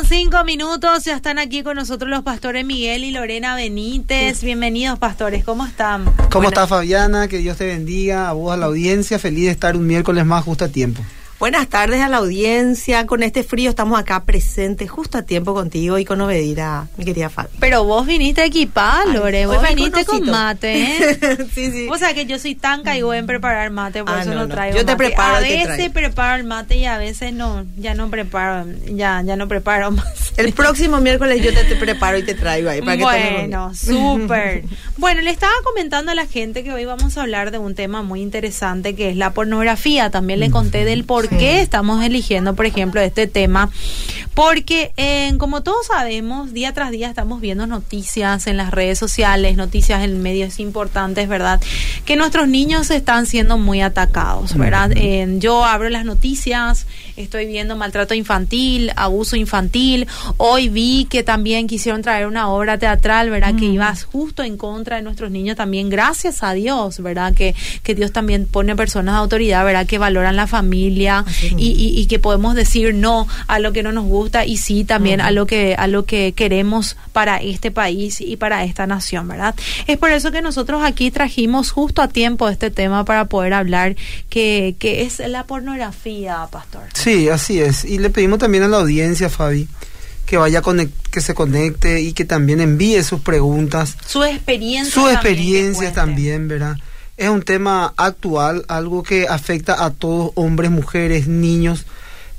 con cinco minutos, ya están aquí con nosotros los pastores Miguel y Lorena Benítez. Bienvenidos, pastores, ¿cómo están? ¿Cómo está Fabiana? Que Dios te bendiga, a vos, a la audiencia. Feliz de estar un miércoles más justo a tiempo. Buenas tardes a la audiencia. Con este frío estamos acá presentes justo a tiempo contigo y con Obedira, mi querida Fabi. Pero vos viniste equipada, Lore. Vos viniste con mate, ¿eh? sí, sí. O sea que yo soy tan caigo en preparar mate, por Ah, eso no, no, no. traigo Yo te mate. preparo A te veces preparo el mate y a veces no. Ya no preparo, ya, ya no preparo más. El próximo miércoles yo te, te preparo y te traigo ahí para que tomes Bueno, súper. Bueno, le estaba comentando a la gente que hoy vamos a hablar de un tema muy interesante que es la pornografía. También le conté del por qué estamos eligiendo, por ejemplo, este tema. Porque, eh, como todos sabemos, día tras día estamos viendo noticias en las redes sociales, noticias en medios importantes, ¿verdad? Que nuestros niños están siendo muy atacados, ¿verdad? Eh, yo abro las noticias, estoy viendo maltrato infantil, abuso infantil. Hoy vi que también quisieron traer una obra teatral, ¿verdad? Que iba justo en contra de nuestros niños también, gracias a Dios, ¿verdad? Que, que Dios también pone personas de autoridad, ¿verdad? Que valoran la familia Y, y, y que podemos decir no a lo que no nos gusta y sí también a lo que a lo que queremos para este país y para esta nación, ¿verdad? Es por eso que nosotros aquí trajimos justo a tiempo este tema para poder hablar que, que es la pornografía, pastor. Sí, así es. Y le pedimos también a la audiencia, Fabi, que vaya que se conecte y que también envíe sus preguntas, Su experiencia. sus experiencias cuente. también, ¿verdad? Es un tema actual, algo que afecta a todos, hombres, mujeres, niños.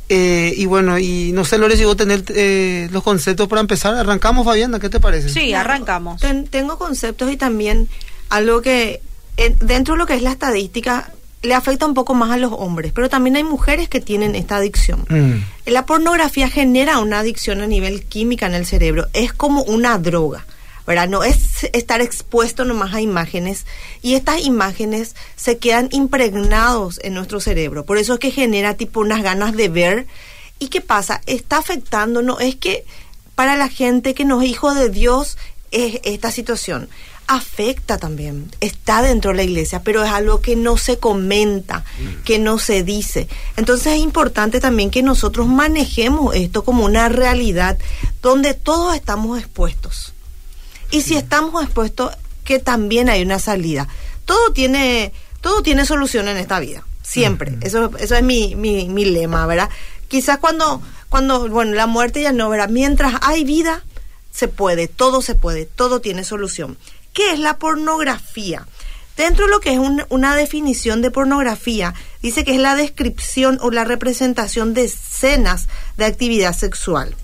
Eh, y bueno, y no sé, Lore, si vos tener eh, los conceptos para empezar. Arrancamos, Fabiana, ¿qué te parece? Sí, arrancamos. Ten- tengo conceptos y también algo que eh, dentro de lo que es la estadística le afecta un poco más a los hombres, pero también hay mujeres que tienen esta adicción. Mm, La pornografía genera una adicción a nivel química en el cerebro. Es como una droga, ¿verdad? No es estar expuesto nomás a imágenes y estas imágenes se quedan impregnados en nuestro cerebro. Por eso es que genera tipo unas ganas de ver. ¿Y qué pasa? Está afectando, no es que para la gente que no es hijo de Dios es esta situación. Afecta también, está dentro de la iglesia, pero es algo que no se comenta, que no se dice. Entonces es importante también que nosotros manejemos esto como una realidad donde todos estamos expuestos. Y si estamos expuestos, que también hay una salida. Todo tiene, todo tiene solución en esta vida, siempre. Eso, eso es mi, mi, mi lema, ¿verdad? Quizás cuando, cuando, bueno, la muerte ya no, ¿verdad? Mientras hay vida, se puede, todo se puede, todo tiene solución. ¿Qué es la pornografía? Dentro de lo que es un- una definición de pornografía, dice que es la descripción o la representación de escenas de actividad sexual.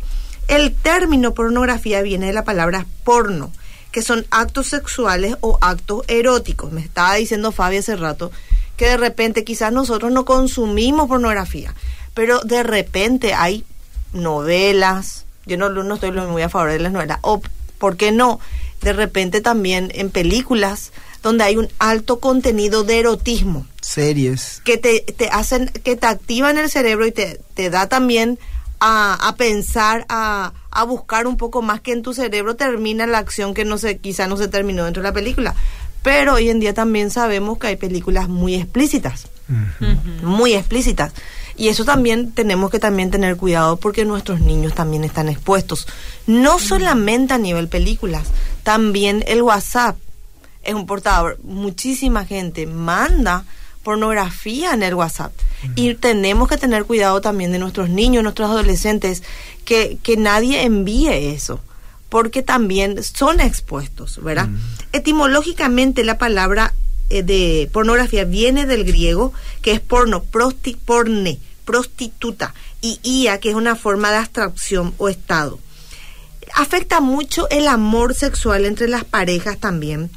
El término pornografía viene de la palabra porno, que son actos sexuales o actos eróticos. Me estaba diciendo Fabi hace rato que de repente quizás nosotros no consumimos pornografía, pero de repente hay novelas, yo no, no estoy muy a favor de las novelas, o ¿por qué no? De repente también en películas donde hay un alto contenido de erotismo series. que te, te hacen, que te activan el cerebro y te, te da también a, a pensar, a, a buscar un poco más que en tu cerebro termina la acción que no se, quizá no se terminó dentro de la película. Pero hoy en día también sabemos que hay películas muy explícitas, muy explícitas. Y eso también tenemos que también tener cuidado porque nuestros niños también están expuestos. No solamente a nivel películas, también el WhatsApp es un portador. Muchísima gente manda pornografía en el WhatsApp. Y tenemos que tener cuidado también de nuestros niños, nuestros adolescentes, que, que nadie envíe eso, porque también son expuestos, ¿verdad? Etimológicamente la palabra eh, de pornografía viene del griego, que es porno, prosti, porne, prostituta, y ia, que es una forma de abstracción o estado afecta mucho el amor sexual entre las parejas también.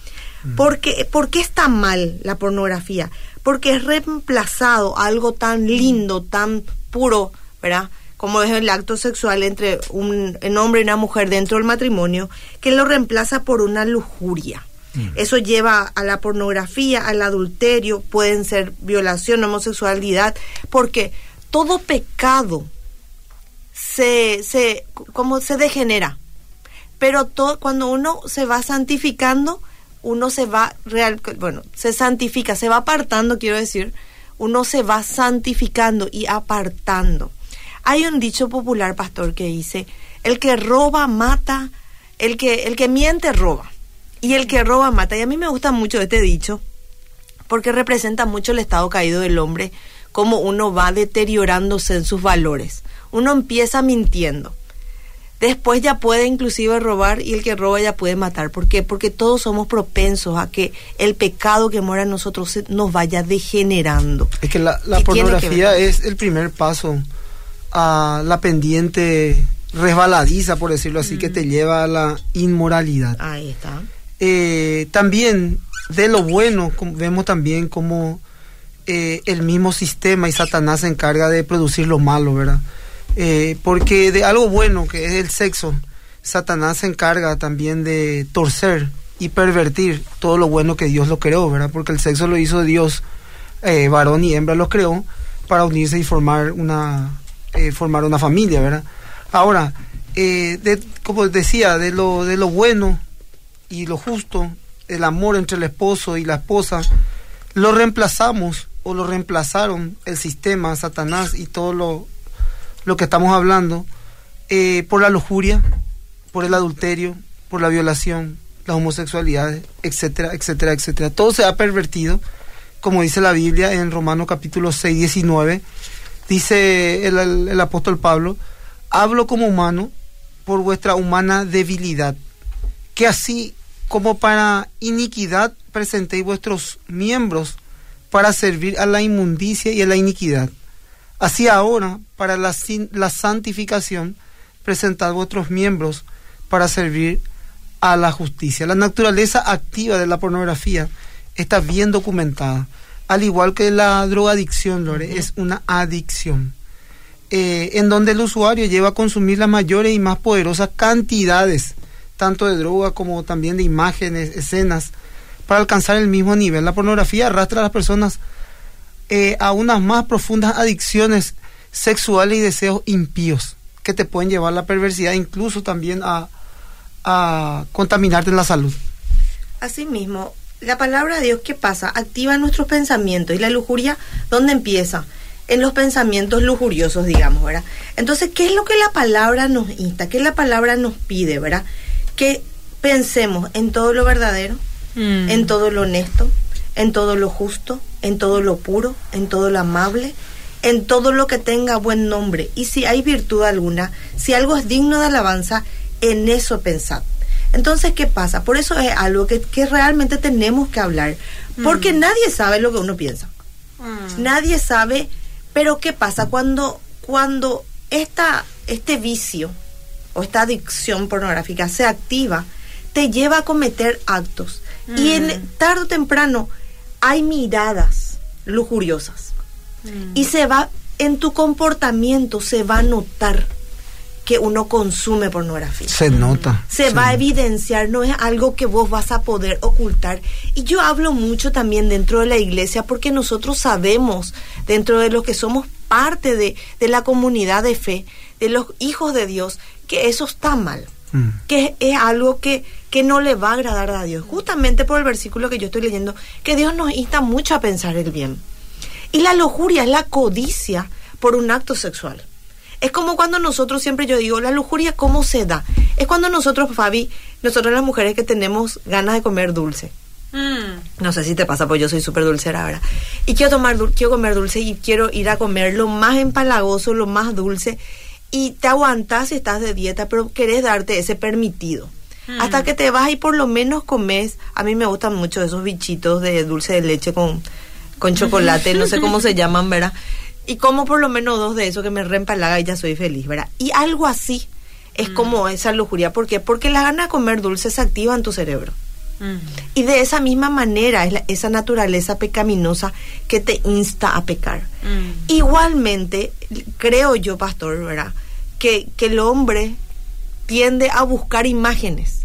Porque, ¿Por qué está mal la pornografía? Porque es reemplazado algo tan lindo, tan puro, ¿verdad? Como es el acto sexual entre un, un hombre y una mujer dentro del matrimonio, que lo reemplaza por una lujuria. Eso lleva a la pornografía, al adulterio, pueden ser violación, homosexualidad, porque todo pecado se, se, como se degenera. Pero todo, cuando uno se va santificando, uno se va real, bueno, se santifica, se va apartando, quiero decir, uno se va santificando y apartando. Hay un dicho popular, pastor, que dice, El que roba, mata. El que, el que miente, roba. Y el que roba, mata. Y a mí me gusta mucho este dicho, porque representa mucho el estado caído del hombre, cómo uno va deteriorándose en sus valores. Uno empieza mintiendo. Después ya puede inclusive robar y el que roba ya puede matar. ¿Por qué? Porque todos somos propensos a que el pecado que mora en nosotros nos vaya degenerando. Es que la, que pornografía es el primer paso a la pendiente resbaladiza, por decirlo así, que te lleva a la inmoralidad. Ahí está. Eh, también de lo bueno, vemos también como eh, el mismo sistema y Satanás se encarga de producir lo malo, ¿verdad? Eh, porque de algo bueno que es el sexo, Satanás se encarga también de torcer y pervertir todo lo bueno que Dios lo creó, ¿verdad? Porque el sexo lo hizo Dios, eh, varón y hembra lo creó para unirse y formar una, eh, formar una familia, ¿verdad? Ahora, eh, como decía, de lo, de lo bueno y lo justo, el amor entre el esposo y la esposa, lo reemplazamos o lo reemplazaron el sistema, Satanás y todo lo, lo que estamos hablando, eh, por la lujuria, por el adulterio, por la violación, la homosexualidad, etcétera, etcétera, etcétera. Todo se ha pervertido, como dice la Biblia en Romanos capítulo 6, 19, dice el, el- el apóstol Pablo, hablo como humano por vuestra humana debilidad, que así como para iniquidad presentéis vuestros miembros para servir a la inmundicia y a la iniquidad. Así ahora, para la, la santificación, presentad vuestros miembros para servir a la justicia. La naturaleza activa de la pornografía está bien documentada, al igual que la drogadicción, Lore, es una adicción, eh, en donde el usuario lleva a consumir las mayores y más poderosas cantidades, tanto de droga como también de imágenes, escenas, para alcanzar el mismo nivel. La pornografía arrastra a las personas eh, a unas más profundas adicciones sexuales y deseos impíos que te pueden llevar a la perversidad, incluso también a, a contaminarte en la salud. Asimismo, la palabra de Dios, ¿qué pasa? Activa nuestros pensamientos. ¿Y la lujuria dónde empieza? En los pensamientos lujuriosos, digamos, ¿verdad? Entonces, ¿qué es lo que la palabra nos insta? ¿Qué la palabra nos pide, ¿verdad? Que pensemos en todo lo verdadero, Mm. en todo lo honesto, en todo lo justo, en todo lo puro, en todo lo amable, en todo lo que tenga buen nombre. Y si hay virtud alguna, si algo es digno de alabanza, en eso pensad. Entonces, ¿qué pasa? Por eso es algo que, que realmente tenemos que hablar, porque nadie sabe lo que uno piensa. Mm. Nadie sabe, pero ¿qué pasa cuando cuando esta este vicio o esta adicción pornográfica se activa, te lleva a cometer actos y en tarde o temprano hay miradas lujuriosas Mm. y se va en tu comportamiento se va a notar que uno consume pornografía Se nota. se se va a evidenciar, no es algo que vos vas a poder ocultar. Y yo hablo mucho también dentro de la iglesia porque nosotros sabemos, dentro de los que somos parte de, de la comunidad de fe, de los hijos de Dios, que eso está mal, Mm. que es, es algo que, que no le va a agradar a Dios. Justamente por el versículo que yo estoy leyendo, que Dios nos insta mucho a pensar el bien. Y la lujuria es la codicia por un acto sexual. Es como cuando nosotros, siempre yo digo, la lujuria, ¿cómo se da? Es cuando nosotros, Fabi, nosotros las mujeres que tenemos ganas de comer dulce. Mm. No sé si te pasa, pues yo soy súper dulcera ahora. Y quiero, tomar, dul- quiero comer dulce y quiero ir a comer lo más empalagoso, lo más dulce. Y te aguantas si estás de dieta, pero querés darte ese permitido. Mm. Hasta que te vas y por lo menos comes. A mí me gustan mucho esos bichitos de dulce de leche con, con chocolate, no sé cómo se llaman, ¿verdad? Y como por lo menos dos de esos que me reempalaga y ya soy feliz, ¿verdad? Y algo así es como esa lujuria. ¿Por qué? Porque la gana de comer dulce se activa en tu cerebro. Mm. Y de esa misma manera es la- esa naturaleza pecaminosa que te insta a pecar. Mm. Igualmente, creo yo, pastor, ¿verdad? Que, que el hombre tiende a buscar imágenes.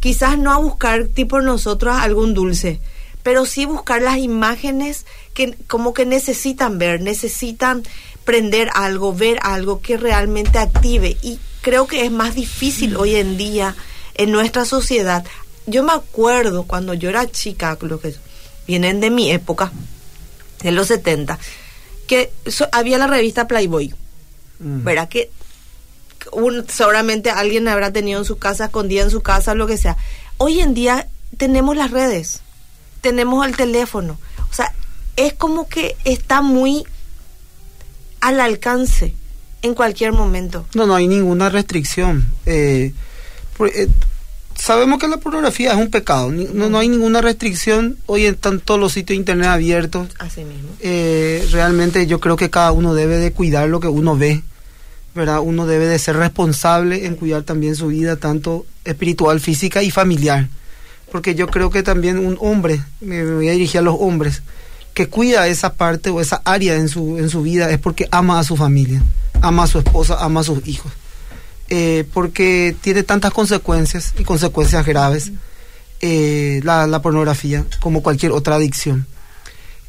Quizás no a buscar tipo nosotros algún dulce, pero sí buscar las imágenes que como que necesitan ver, necesitan prender algo, ver algo que realmente active. Y creo que es más difícil hoy en día en nuestra sociedad. Yo me acuerdo cuando yo era chica, los que vienen de mi época, de los 70, que so- había la revista Playboy. Mm. ¿verdad? Que un- seguramente alguien habrá tenido en su casa, escondida en su casa, lo que sea. Hoy en día tenemos las redes, tenemos el teléfono. O sea, es como que está muy al alcance en cualquier momento. No, no hay ninguna restricción. Eh, por- eh, sabemos que la pornografía es un pecado. No, no hay ninguna restricción. Hoy están todos los sitios de internet abiertos. Así mismo. Eh, realmente yo creo que cada uno debe de cuidar lo que uno ve. ¿verdad? Uno debe de ser responsable en cuidar también su vida, tanto espiritual, física y familiar. Porque yo creo que también un hombre, me me voy a dirigir a los hombres, que cuida esa parte o esa área en su, en su vida es porque ama a su familia, ama a su esposa, ama a sus hijos. Eh, porque tiene tantas consecuencias y consecuencias graves eh, la, la pornografía como cualquier otra adicción.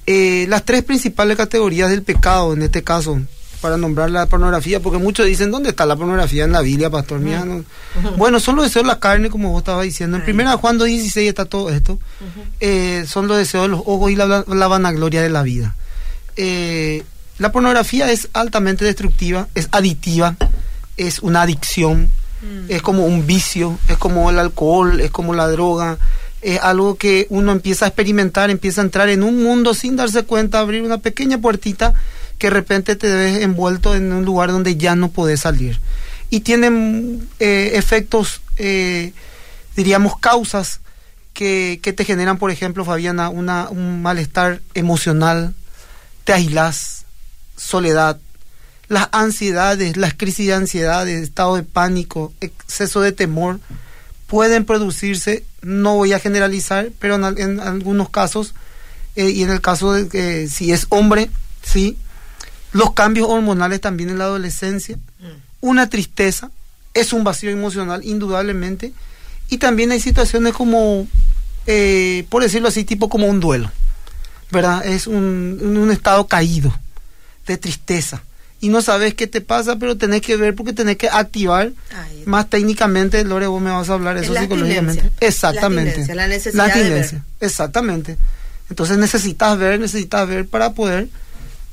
Eh, las tres principales categorías del pecado, en este caso, para nombrar la pornografía, porque muchos dicen, ¿dónde está la pornografía en la Biblia, pastor? No- Bueno, son los deseos de la carne, como vos estabas diciendo. En primera Juan 2.16 está todo esto. Eh, son los deseos de los ojos y la, la vanagloria de la vida. Eh, la pornografía es altamente destructiva, es aditiva, es una adicción, es como un vicio, es como el alcohol, es como la droga, es algo que uno empieza a experimentar, empieza a entrar en un mundo sin darse cuenta, abrir una pequeña puertita que de repente te ves envuelto en un lugar donde ya no puedes salir. Y tienen eh, efectos, eh, diríamos, causas que, que te generan, por ejemplo, Fabiana, una, un malestar emocional, te aislás, soledad, las ansiedades, las crisis de ansiedad, estado de pánico, exceso de temor, pueden producirse, no voy a generalizar, pero en, al- en algunos casos, eh, y en el caso de que si es hombre, sí, los cambios hormonales también en la adolescencia, una tristeza, es un vacío emocional, indudablemente, y también hay situaciones como, eh, por decirlo así, tipo como un duelo, ¿verdad? Es un estado caído, de tristeza, y no sabes qué te pasa, pero tenés que ver porque tenés que activar más técnicamente, Lore, vos me vas a hablar Es eso la psicológicamente. Exactamente. La abstinencia, la necesidad de abstinencia, Exactamente. Entonces necesitas ver, necesitas ver para poder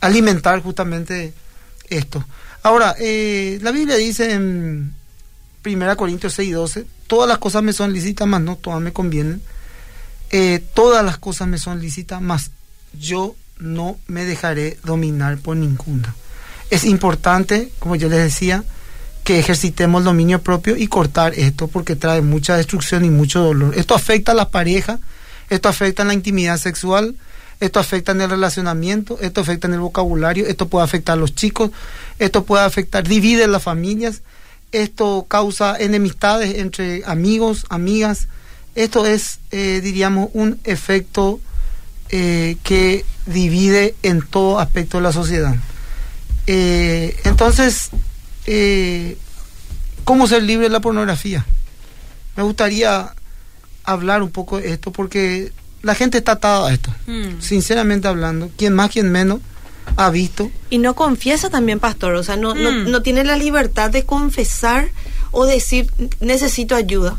alimentar justamente esto. Ahora, eh, la Biblia dice en 1 Corintios 6 y 12, todas las cosas me son lícitas, más no todas me convienen. Eh, todas las cosas me son lícitas, más yo no me dejaré dominar por ninguna. Es importante, como yo les decía, que ejercitemos el dominio propio y cortar esto porque trae mucha destrucción y mucho dolor. Esto afecta a las parejas, esto afecta en la intimidad sexual, esto afecta en el relacionamiento, esto afecta en el vocabulario, esto puede afectar a los chicos, esto puede afectar, divide las familias, esto causa enemistades entre amigos, amigas, esto es, eh, diríamos, un efecto eh, que divide en todo aspecto de la sociedad. Eh, entonces, eh, ¿cómo ser libre de la pornografía? Me gustaría hablar un poco de esto porque la gente está atada a esto, Mm. sinceramente hablando. Quien más, quien menos ha visto. Y no confiesa también, pastor. O sea, no, no, Mm. no tiene la libertad de confesar o decir, necesito ayuda.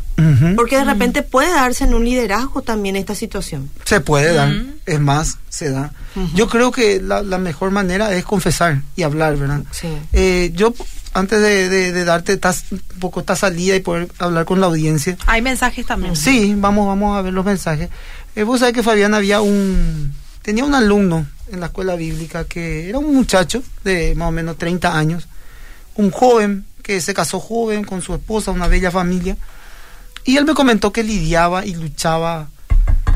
Porque de repente puede darse en un liderazgo también esta situación. Se puede dar, es más, se da. Yo creo que la, la mejor manera es confesar y hablar, ¿verdad? Sí. Eh, yo, antes de, de- de darte tas- un poco esta salida y poder hablar con la audiencia, Hay mensajes también. Sí, vamos, vamos a ver los mensajes. Eh, vos sabés que Fabián había un... Tenía un alumno en la escuela bíblica que era un muchacho de más o menos 30 años, un joven que se casó joven con su esposa, una bella familia, y él me comentó que lidiaba y luchaba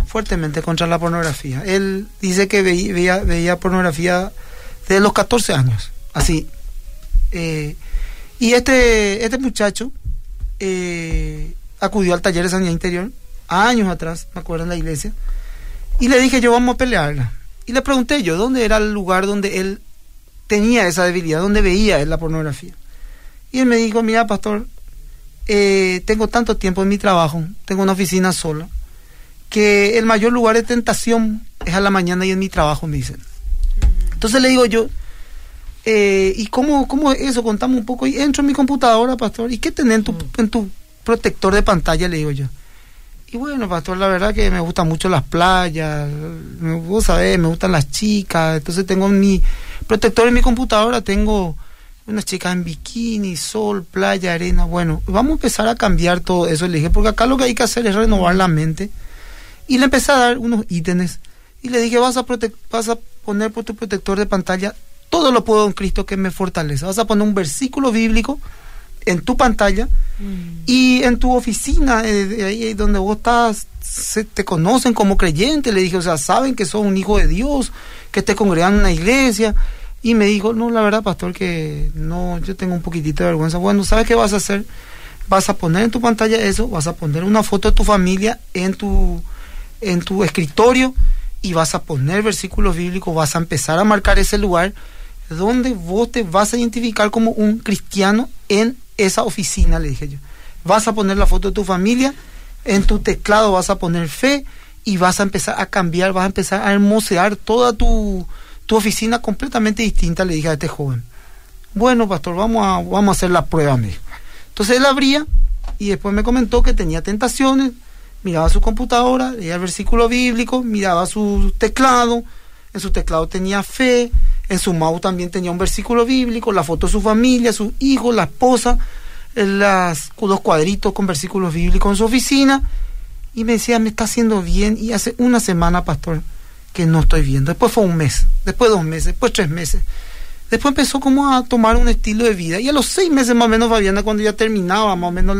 fuertemente contra la pornografía. Él dice que veía, pornografía desde los 14 años, así. Eh, y este, este muchacho eh, acudió al taller de sanidad interior años atrás, me acuerdo en la iglesia, y le dije yo vamos a pelearla. Y le pregunté yo dónde era el lugar donde él tenía esa debilidad, donde veía él la pornografía. Y él me dijo, mira pastor, eh, tengo tanto tiempo en mi trabajo, tengo una oficina sola, que el mayor lugar de tentación es a la mañana y en mi trabajo, me dicen. Entonces le digo yo, eh, ¿y cómo, cómo es eso? Contame un poco. Y entro en mi computadora, pastor, ¿y qué tenés en tu, en tu protector de pantalla? Le digo yo. Y bueno, pastor, la verdad que me gustan mucho las playas, me, vos sabés, me gustan las chicas, entonces tengo en mi protector en mi computadora, tengo unas chicas en bikini, sol, playa, arena. Bueno, vamos a empezar a cambiar todo eso. Le dije, porque acá lo que hay que hacer es renovar la mente. Y le empecé a dar unos ítems. Y le dije, vas a, vas a poner por tu protector de pantalla todo lo puedo en Cristo que me fortalece. Vas a poner un versículo bíblico en tu pantalla mm. y en tu oficina, eh, ahí donde vos estás, se, te conocen como creyente. Le dije, o sea, saben que sos un hijo de Dios, que te congregan en una iglesia. Y me dijo, no, la verdad, pastor, que no, yo tengo un poquitito de vergüenza. Bueno, ¿sabes qué vas a hacer? Vas a poner en tu pantalla eso, vas a poner una foto de tu familia en tu, en tu escritorio y vas a poner versículos bíblicos, vas a empezar a marcar ese lugar donde vos te vas a identificar como un cristiano en esa oficina, le dije yo. Vas a poner la foto de tu familia, en tu teclado vas a poner fe y vas a empezar a cambiar, vas a empezar a hermosear toda tu, tu oficina completamente distinta, le dije a este joven. Bueno, pastor, vamos a, vamos a hacer la prueba, me Entonces él abría y después me comentó que tenía tentaciones, miraba su computadora, leía el versículo bíblico, miraba su teclado, en su teclado tenía fe, en su mouse también tenía un versículo bíblico, la foto de su familia, sus hijos, la esposa, las, los cuadritos con versículos bíblicos en su oficina. Y me decía, me está haciendo bien. Y hace una semana, pastor, que no estoy viendo. Después fue un mes, después dos meses, después tres meses. Después empezó como a tomar un estilo de vida. Y a los seis meses más o menos, Fabiana, cuando ya terminaba más o menos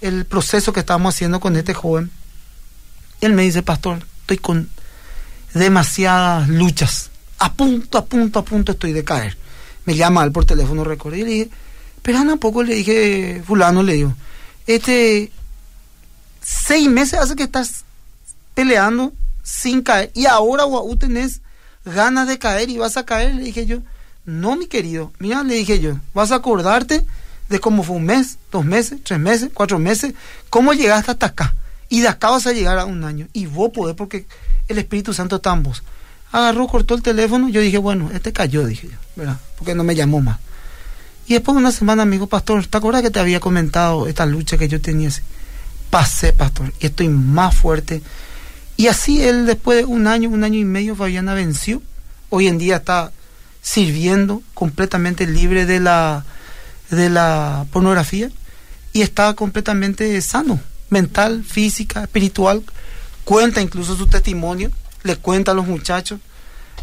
el, proceso que estábamos haciendo con este joven, él me dice, pastor, estoy con demasiadas luchas a punto, a punto, a punto estoy de caer. Me llama él por teléfono, recordé, y le dije, pero a poco le dije, fulano, le digo, este, seis meses hace que estás peleando sin caer, y ahora, guau, tenés ganas de caer y vas a caer, le dije yo, no, mi querido, mira, le dije yo, vas a acordarte de cómo fue un mes, dos meses, tres meses, cuatro meses, cómo llegaste hasta acá, y de acá vas a llegar a un año, y vos podés porque el Espíritu Santo está en vos agarró, cortó el teléfono. Yo dije, bueno, este cayó, dije yo, ¿verdad? Porque no me llamó más. Y después de una semana dijo, pastor, ¿te acuerdas que te había comentado esta lucha que yo tenía? Pasé, pastor, y estoy más fuerte. Y así él, después de un año, un año y medio, Fabiana venció. Hoy en día está sirviendo completamente libre de la, de la pornografía y está completamente sano, mental, física, espiritual. Cuenta incluso su testimonio le cuenta a los muchachos.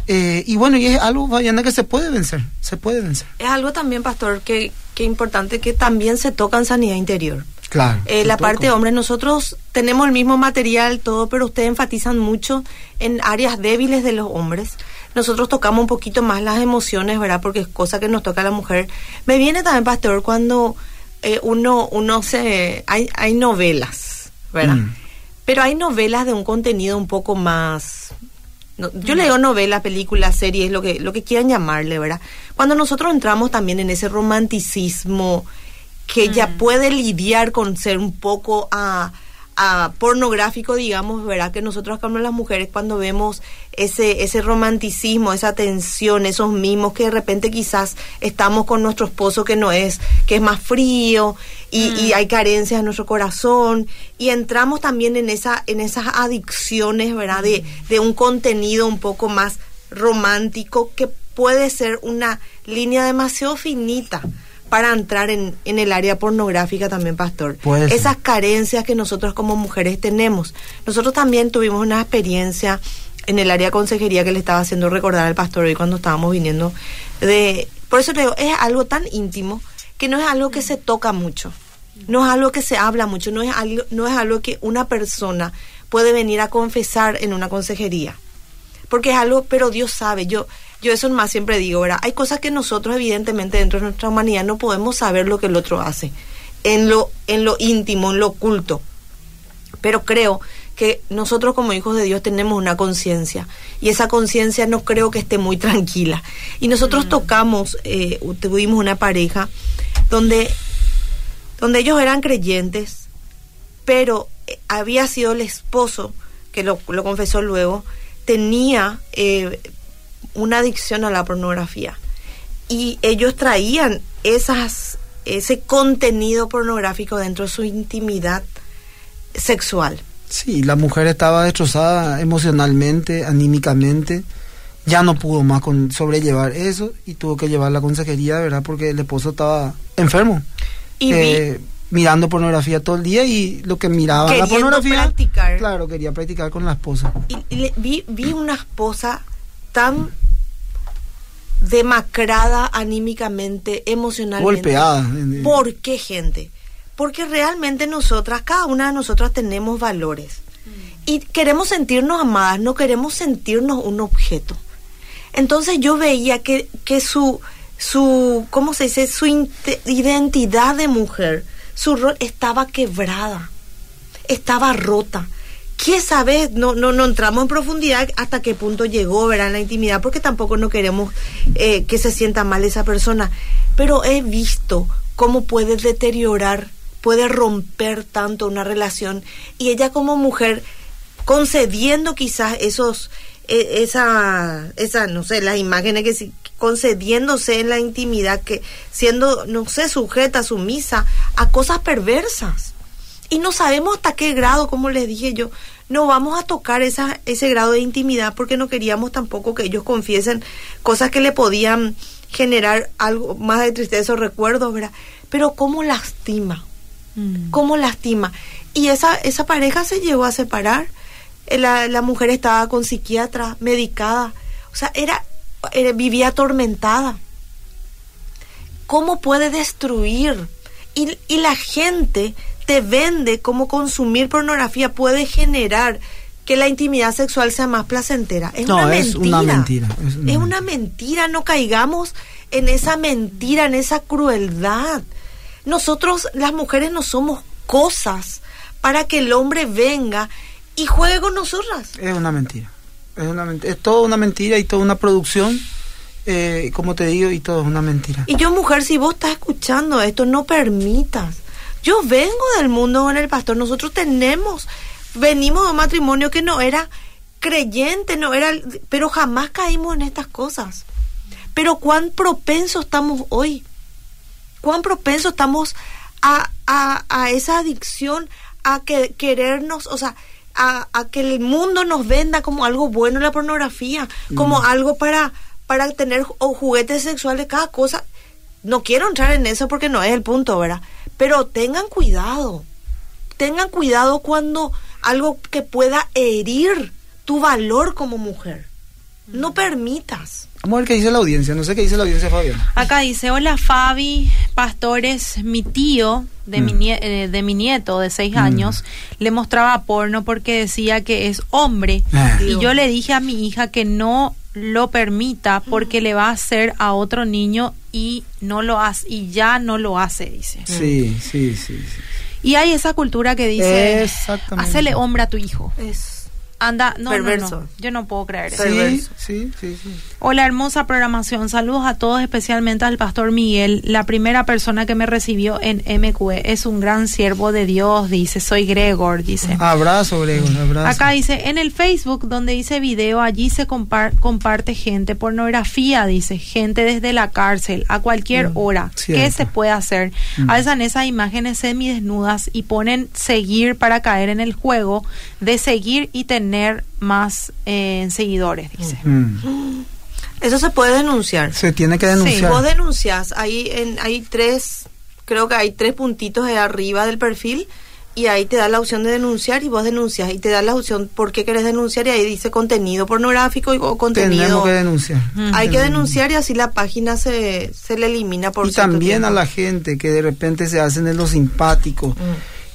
Eh, y bueno, y es algo, Vayana, que se puede vencer, se puede vencer. Es algo también, pastor, que, que importante que también se toca en sanidad interior. Claro. Eh, la parte de hombre, nosotros tenemos el mismo material, todo, pero ustedes enfatizan mucho en áreas débiles de los hombres. Nosotros tocamos un poquito más las emociones, ¿verdad? Porque es cosa que nos toca a la mujer. Me viene también, pastor, cuando eh, uno, uno se... Hay, hay novelas, ¿verdad? Mm. Pero hay novelas de un contenido un poco más yo leo novelas, películas, series, lo que, lo que quieran llamarle, ¿verdad? Cuando nosotros entramos también en ese romanticismo que ya mm. puede lidiar con ser un poco a pornográfico, digamos, ¿verdad? Que nosotros como las mujeres cuando vemos ese, ese romanticismo, esa tensión, esos mimos que de repente quizás estamos con nuestro esposo que no es, que es más frío y, y mm. hay carencias en nuestro corazón y entramos también en esa, en esas adicciones, ¿verdad? De, mm. de un contenido un poco más romántico que puede ser una línea demasiado finita para entrar en, en el área pornográfica también, pastor. Esas carencias que nosotros como mujeres tenemos. Nosotros también tuvimos una experiencia en el área de consejería que le estaba haciendo recordar al pastor hoy cuando estábamos viniendo de... Por eso te digo, es algo tan íntimo que no es algo que se toca mucho, no es algo que se habla mucho, no es algo, no es algo que una persona puede venir a confesar en una consejería. Porque es algo, pero Dios sabe, yo yo eso más siempre digo, ¿verdad? Hay cosas que nosotros evidentemente dentro de nuestra humanidad no podemos saber lo que el otro hace, en lo, en lo íntimo, en lo oculto. Pero creo que nosotros como hijos de Dios tenemos una conciencia y esa conciencia no creo que esté muy tranquila. Y nosotros mm. tocamos, eh, tuvimos una pareja donde, donde ellos eran creyentes, pero eh, había sido el esposo, que lo, lo confesó luego, tenía eh, una adicción a la pornografía. Y ellos traían esas, ese contenido pornográfico dentro de su intimidad sexual. Sí, la mujer estaba destrozada emocionalmente, anímicamente, ya no pudo más con sobrellevar eso y tuvo que llevar la consejería, ¿verdad? Porque el esposo estaba enfermo. Y Eh, mirando pornografía todo el día y lo que miraba la pornografía, practicar. claro, quería practicar con la esposa. Y, y le- vi, vi una esposa tan demacrada anímicamente, emocionalmente. Golpeada. ¿Por qué, gente? Porque realmente nosotras, cada una de nosotras tenemos valores. Y queremos sentirnos amadas, no queremos sentirnos un objeto. Entonces yo veía que, que su, su, ¿cómo se dice? Su identidad de mujer, su rol estaba quebrada, estaba rota. ¿Qué sabes? No, no, no entramos en profundidad hasta qué punto llegó, ¿verdad? En la intimidad, porque tampoco no queremos eh, que se sienta mal esa persona. Pero he visto cómo puede deteriorar, puede romper tanto una relación. Y ella como mujer, concediendo quizás esos, eh, esa, esa, no sé, las imágenes que sí, concediéndose en la intimidad, que siendo, no sé, sujeta, sumisa a cosas perversas. Y no sabemos hasta qué grado, como les dije yo, no vamos a tocar esa, ese grado de intimidad porque no queríamos tampoco que ellos confiesen cosas que le podían generar algo más de tristeza o recuerdos, ¿verdad? Pero cómo lastima, Mm. cómo lastima. Y esa, esa pareja se llegó a separar. La, la mujer estaba con psiquiatra, medicada. O sea, era, era- vivía atormentada. ¿Cómo puede destruir? Y, y la gente te vende cómo consumir pornografía puede generar que la intimidad sexual sea más placentera. Es No, una es mentira. una mentira, es Es una mentira. No caigamos en esa mentira, en esa crueldad. Nosotros, las mujeres, no somos cosas para que el hombre venga y juegue con nosotras. Es una mentira. Es, una ment- es toda una mentira y toda una producción, eh, como te digo, y todo es una mentira. Y yo, mujer, si vos estás escuchando esto, no permitas. Yo vengo del mundo con el pastor. Nosotros tenemos, venimos de un matrimonio que no era creyente, no era, pero jamás caímos en estas cosas. Pero cuán propensos estamos hoy. Cuán propensos estamos a, a, a esa adicción, a que, querernos, o sea, a, a que el mundo nos venda como algo bueno la pornografía, como algo para, para tener o juguetes sexuales, cada cosa. No quiero entrar en eso porque no es el punto, ¿verdad? Pero tengan cuidado. Tengan cuidado cuando algo que pueda herir tu valor como mujer. No permitas. Vamos a ver qué dice la audiencia. No sé qué dice la audiencia, Fabián. Acá dice, hola Fabi, pastores, mi tío de, mi, Mm. nie- eh, de mi nieto de seis años le mostraba porno porque decía que es hombre Ah. y yo le dije a mi hija que no lo permita porque le va a hacer a otro niño y no lo hace y ya no lo hace, dice. Sí, sí, sí. sí. Y hay esa cultura que dice, hacele hombre a tu hijo. Es Anda, no, no, Perverso. no, yo no puedo creer eso. Sí, Perverso. sí, sí, sí. Hola, hermosa programación. Saludos a todos, especialmente al pastor Miguel, la primera persona que me recibió en MQE. Es un gran siervo de Dios, dice. Soy Gregor, dice. Abrazo, Gregor, abrazo. Acá dice, en el Facebook donde dice video, allí se compar- comparte gente, pornografía, dice, gente desde la cárcel, a cualquier hora. ¿Qué cierto. se puede hacer? Mm. Alzan esas imágenes semidesnudas y ponen seguir para caer en el juego de seguir y tener más eh, seguidores, dice. Mm. Eso se puede denunciar. Se tiene que Si denunciar. vos denuncias, ahí en, hay tres, creo que hay tres puntitos de arriba del perfil y ahí te da la opción de denunciar y vos denuncias y te da la opción por qué querés denunciar y ahí dice contenido pornográfico y, o contenido. Tenemos que denunciar. Hay que denunciar y así la página se, se le elimina por y también a la gente que de repente se hacen de los simpáticos,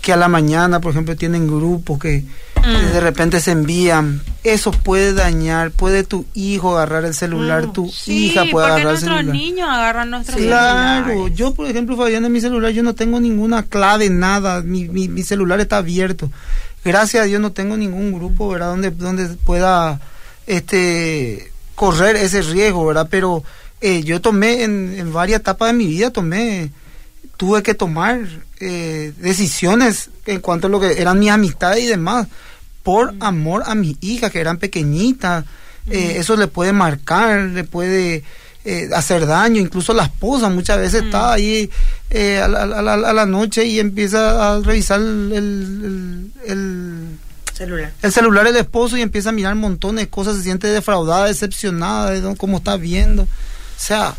que a la mañana, por ejemplo, tienen grupos que, de repente se envían. Eso puede dañar, puede tu hijo agarrar el celular, Mm. tu Sí, hija puede agarrar el nuestros celular. niños agarran nuestros Claro, celulares. yo por ejemplo, Fabián, en mi celular yo no tengo ninguna clave, nada, mi, mi, mi celular está abierto. Gracias a Dios no tengo ningún grupo, ¿verdad? Donde, donde pueda este correr ese riesgo, ¿verdad? Pero eh, yo tomé en, en varias etapas de mi vida, tomé, tuve que tomar eh, decisiones en cuanto a lo que eran mis amistades y demás, por amor a mis hijas que eran pequeñitas. Eh, eso le puede marcar, le puede eh, hacer daño, incluso la esposa muchas veces está ahí eh, a, la, a la- a la noche y empieza a revisar el, el- el- el Celular. el celular del esposo y empieza a mirar montones de cosas, se siente defraudada, decepcionada de cómo está viendo. O sea,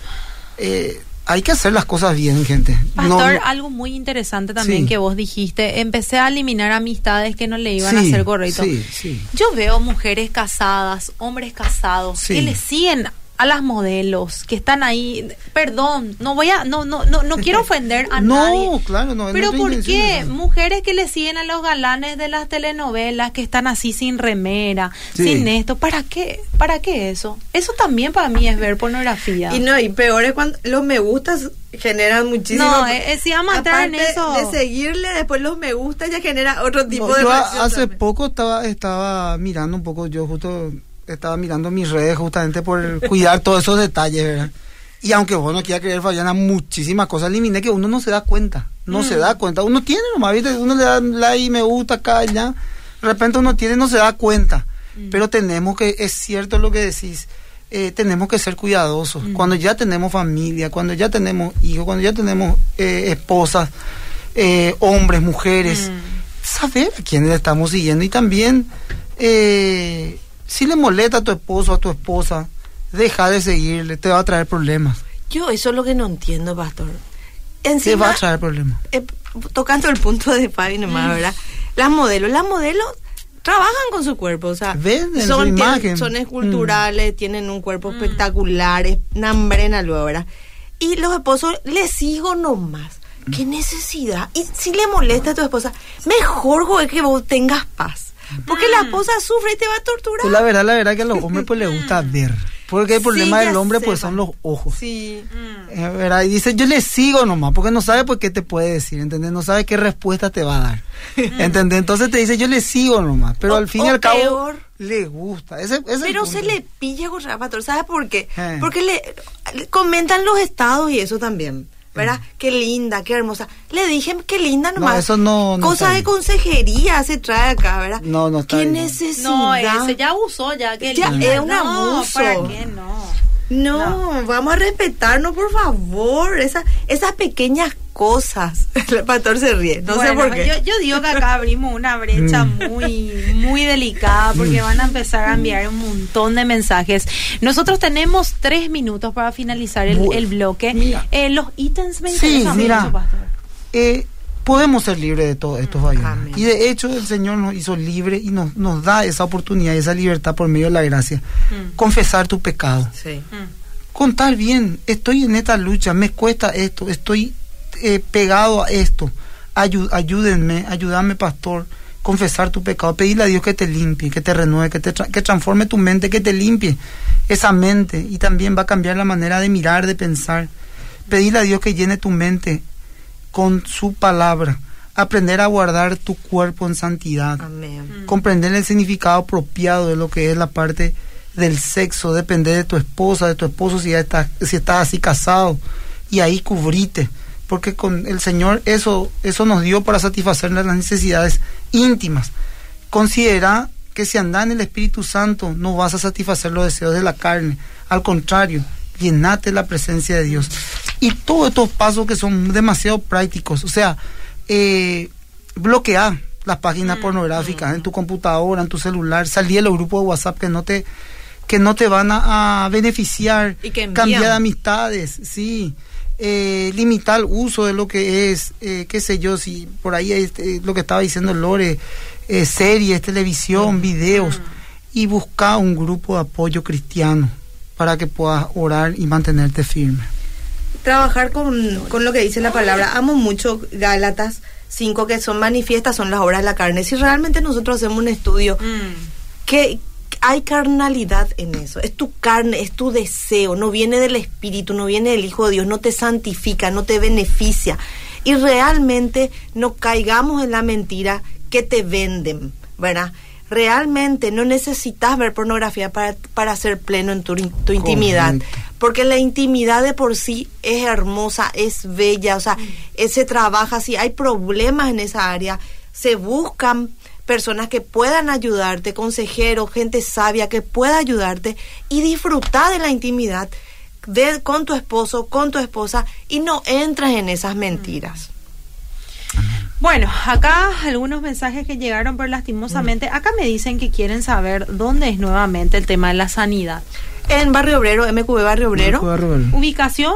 eh, hay que hacer las cosas bien, gente. Pastor, no- algo muy interesante también Sí. que vos dijiste, empecé a eliminar amistades que no le iban a hacer correcto. Sí, sí. Yo veo mujeres casadas, hombres casados que le siguen a las modelos que están ahí. Perdón, no voy a, no, no, no, no quiero ofender a No, nadie. claro, no, Pero nuestra ¿por qué es mujeres que le siguen a los galanes de las telenovelas que están así sin remera, Sí. sin esto? ¿Para qué? ¿Para qué eso? Eso también para mí es ver pornografía. Y no, y peor es cuando los me gustas generan muchísimo. No, eh, eh, si vamos a entrar en Aparte eso- De seguirle, después los me gusta ya genera otro tipo No, de yo hace también. poco estaba estaba mirando un poco, yo justo estaba mirando mis redes justamente por cuidar todos esos detalles, ¿verdad? Y aunque vos no quieras creer, Fabiana, muchísimas cosas eliminé que uno no se da cuenta, no se da cuenta. Uno tiene nomás, ¿viste? Uno le da like, me gusta acá, allá. De repente uno tiene, no se da cuenta. Pero tenemos que, es cierto lo que decís, eh, tenemos que ser cuidadosos. Cuando ya tenemos familia, cuando ya tenemos hijos, cuando ya tenemos eh, esposas, eh, hombres, mujeres, saber a quiénes estamos siguiendo y también eh, si le molesta a tu esposo o a tu esposa, deja de seguirle, te va a traer problemas. Yo eso es lo que no entiendo, pastor. Te va Encima, a traer problemas. eh, tocando el punto de Fabi nomás, ¿verdad? Las modelos, las modelos trabajan con su cuerpo, o sea, Venden su son, tienen- son Mm. esculturales, tienen un cuerpo espectacular, es nambrena luego, ¿verdad? Y los esposos les sigo nomás. ¿Qué necesidad? Y si le molesta a tu esposa, mejor güey, que vos tengas paz. Porque la esposa sufre y te va a torturar. Pues la verdad, la verdad que a los hombres pues les gusta ver. Porque el problema del hombre pues son los ojos. Sí. Eh, ¿verdad? Y dice, yo le sigo nomás, porque no sabe por qué te puede decir, ¿entendés? No sabe qué respuesta te va a dar. ¿Entendés? Entonces te dice, yo le sigo nomás, pero O- al fin y al cabo peor. le gusta. Ese, Pero se le pilla con Pastor, ¿sabes por qué? Eh. Porque le, le comentan los estados y eso también, ¿verdad? Qué linda, qué hermosa. Le dije, qué linda nomás. Mm. eso no- no Cosas está de consejería se trae acá, ¿verdad? No, no está Qué bien. necesidad. No, ese ya abusó, ya que Ya linda. es un No, abuso. ¿Para qué no? No, vamos a respetarnos, por favor. Esa, esas pequeñas cosas. El pastor se ríe, no sé Bueno, por qué. Yo, yo digo que acá abrimos una brecha Mm. muy, muy delicada porque van a empezar a enviar un montón de mensajes. Nosotros tenemos tres minutos para finalizar el, bloque. mira. Eh, los ítems me Sí, interesan mira. mucho, pastor. eh, podemos ser libres de todo esto, Fabiana. Amén. Y de hecho el Señor nos hizo libres y nos, nos da esa oportunidad esa libertad por medio de la gracia. Mm. Confesar tu pecado. Sí. Contar bien, estoy en esta lucha, me cuesta esto, estoy eh, pegado a esto. Ayúdenme, ayúdame, pastor. Confesar tu pecado, pedirle a Dios que te limpie, que te renueve, que te tra- que transforme tu mente, que te limpie esa mente y también va a cambiar la manera de mirar, de pensar. Pedirle a Dios que llene tu mente con su palabra. Aprender a guardar tu cuerpo en santidad Amén. comprender el significado apropiado de lo que es la parte del sexo, depender de tu esposa, de tu esposo si ya estás, si estás así casado y ahí cubrite, porque con el Señor eso eso nos dio para satisfacer las necesidades íntimas. Considera que si andas en el Espíritu Santo no vas a satisfacer los deseos de la carne, al contrario, llenate la presencia de Dios. Y todos estos pasos que son demasiado prácticos, o sea, eh, bloquea las páginas pornográficas en tu computadora, en tu celular, salí de los grupos de WhatsApp que no te que no te van a, a beneficiar, Y que cambiar de amistades, sí, eh, limitar el uso de lo que es, eh, qué sé yo, si por ahí es eh, lo que estaba diciendo Lore, eh, series, televisión, videos, y busca un grupo de apoyo cristiano para que puedas orar y mantenerte firme. Trabajar con, con lo que dice la palabra. Amo mucho Gálatas 5, que son manifiestas, son las obras de la carne. Si realmente nosotros hacemos un estudio, Mm. que hay carnalidad en eso. Es tu carne, es tu deseo, no viene del Espíritu, no viene del Hijo de Dios, no te santifica, no te beneficia. Y realmente no caigamos en la mentira que te venden, ¿verdad? Realmente no necesitas ver pornografía para, para ser pleno en tu, tu intimidad. Porque la intimidad de por sí es hermosa, es bella, o sea, eh, se trabaja, si hay problemas en esa área, se buscan personas que puedan ayudarte, consejeros, gente sabia que pueda ayudarte y disfrutar de la intimidad de, con tu esposo, con tu esposa y no entras en esas mentiras. Bueno, acá algunos mensajes que llegaron, pero lastimosamente, acá me dicen que quieren saber dónde es nuevamente el tema de la sanidad. En Barrio Obrero, MQB Barrio Obrero. ¿Ubicación?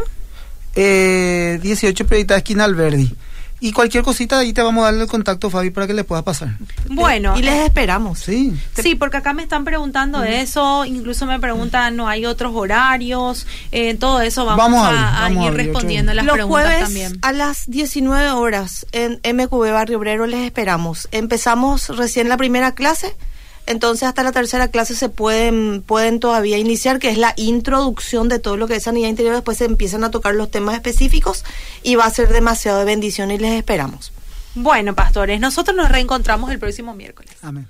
Eh, 18 Predita Esquina Alberdi. Y cualquier cosita ahí te vamos a darle el contacto, Fabi, para que le pueda pasar. Bueno. Y les esperamos. Sí. Sí, porque acá me están preguntando eso, incluso me preguntan, ¿no hay otros horarios? Eh, todo eso vamos, Vamos a a, a vamos a ir yo respondiendo las Los preguntas jueves también. a las 19 horas en MQB Barrio Obrero les esperamos. Empezamos recién la primera clase, entonces hasta la tercera clase se pueden, pueden todavía iniciar, que es la introducción de todo lo que es sanidad interior. Después se empiezan a tocar los temas específicos y va a ser demasiado de bendición y les esperamos. Bueno, pastores, nosotros nos reencontramos el próximo miércoles. Amén.